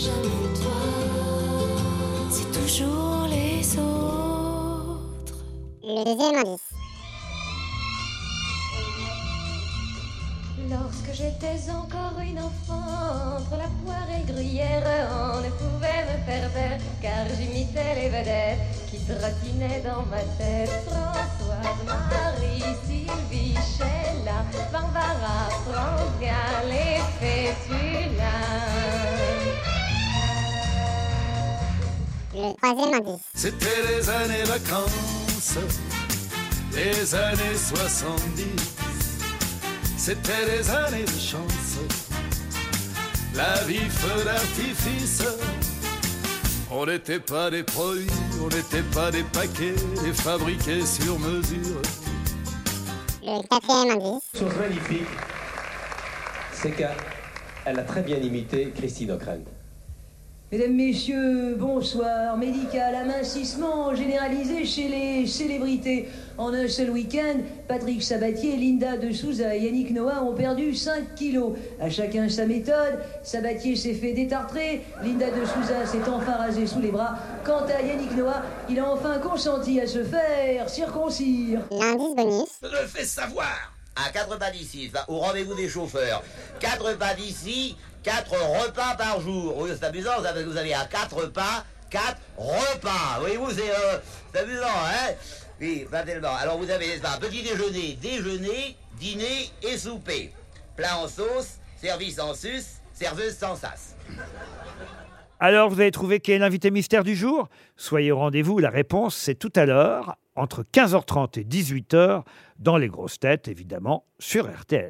jamais, toi C'est toujours les autres Le deuxième. Lorsque j'étais encore une enfant, entre la poire et le gruyère, on ne pouvait me faire peur, car j'imitais les vedettes qui trottinaient dans ma tête. Françoise, Marie, troisième indice. C'était les années vacances, les années 70. C'était les années de chance, la vie feu d'artifice. On n'était pas des produits, on n'était pas des paquets, des fabriqués sur mesure. Le quatrième indice. chose magnifique, c'est qu'elle a très bien imité Christine O'Krent. Mesdames, Messieurs, bonsoir. Médical, amincissement généralisé chez les célébrités. En un seul week-end, Patrick Sabatier, Linda de Souza et Yannick Noah ont perdu 5 kilos. À chacun sa méthode. Sabatier s'est fait détartrer, Linda de Souza s'est enfin rasé sous les bras. Quant à Yannick Noah, il a enfin consenti à se faire circoncire. L'indice bonus. Je le fais savoir À quatre pas d'ici, va au rendez-vous des chauffeurs. Quatre pas d'ici, quatre repas par jour. Oui, c'est amusant, parce que vous avez à quatre pas, quatre repas. Voyez-vous, c'est euh, c'est amusant, hein Oui, pas tellement. Alors vous avez, n'est-ce pas, petit déjeuner, déjeuner, dîner et souper. Plat en sauce, service en sus, serveuse sans sas. Alors vous avez trouvé qui est l'invité mystère du jour? Soyez au rendez-vous, la réponse c'est tout à l'heure, entre 15h30 et 18h, dans les grosses têtes évidemment, sur RTL.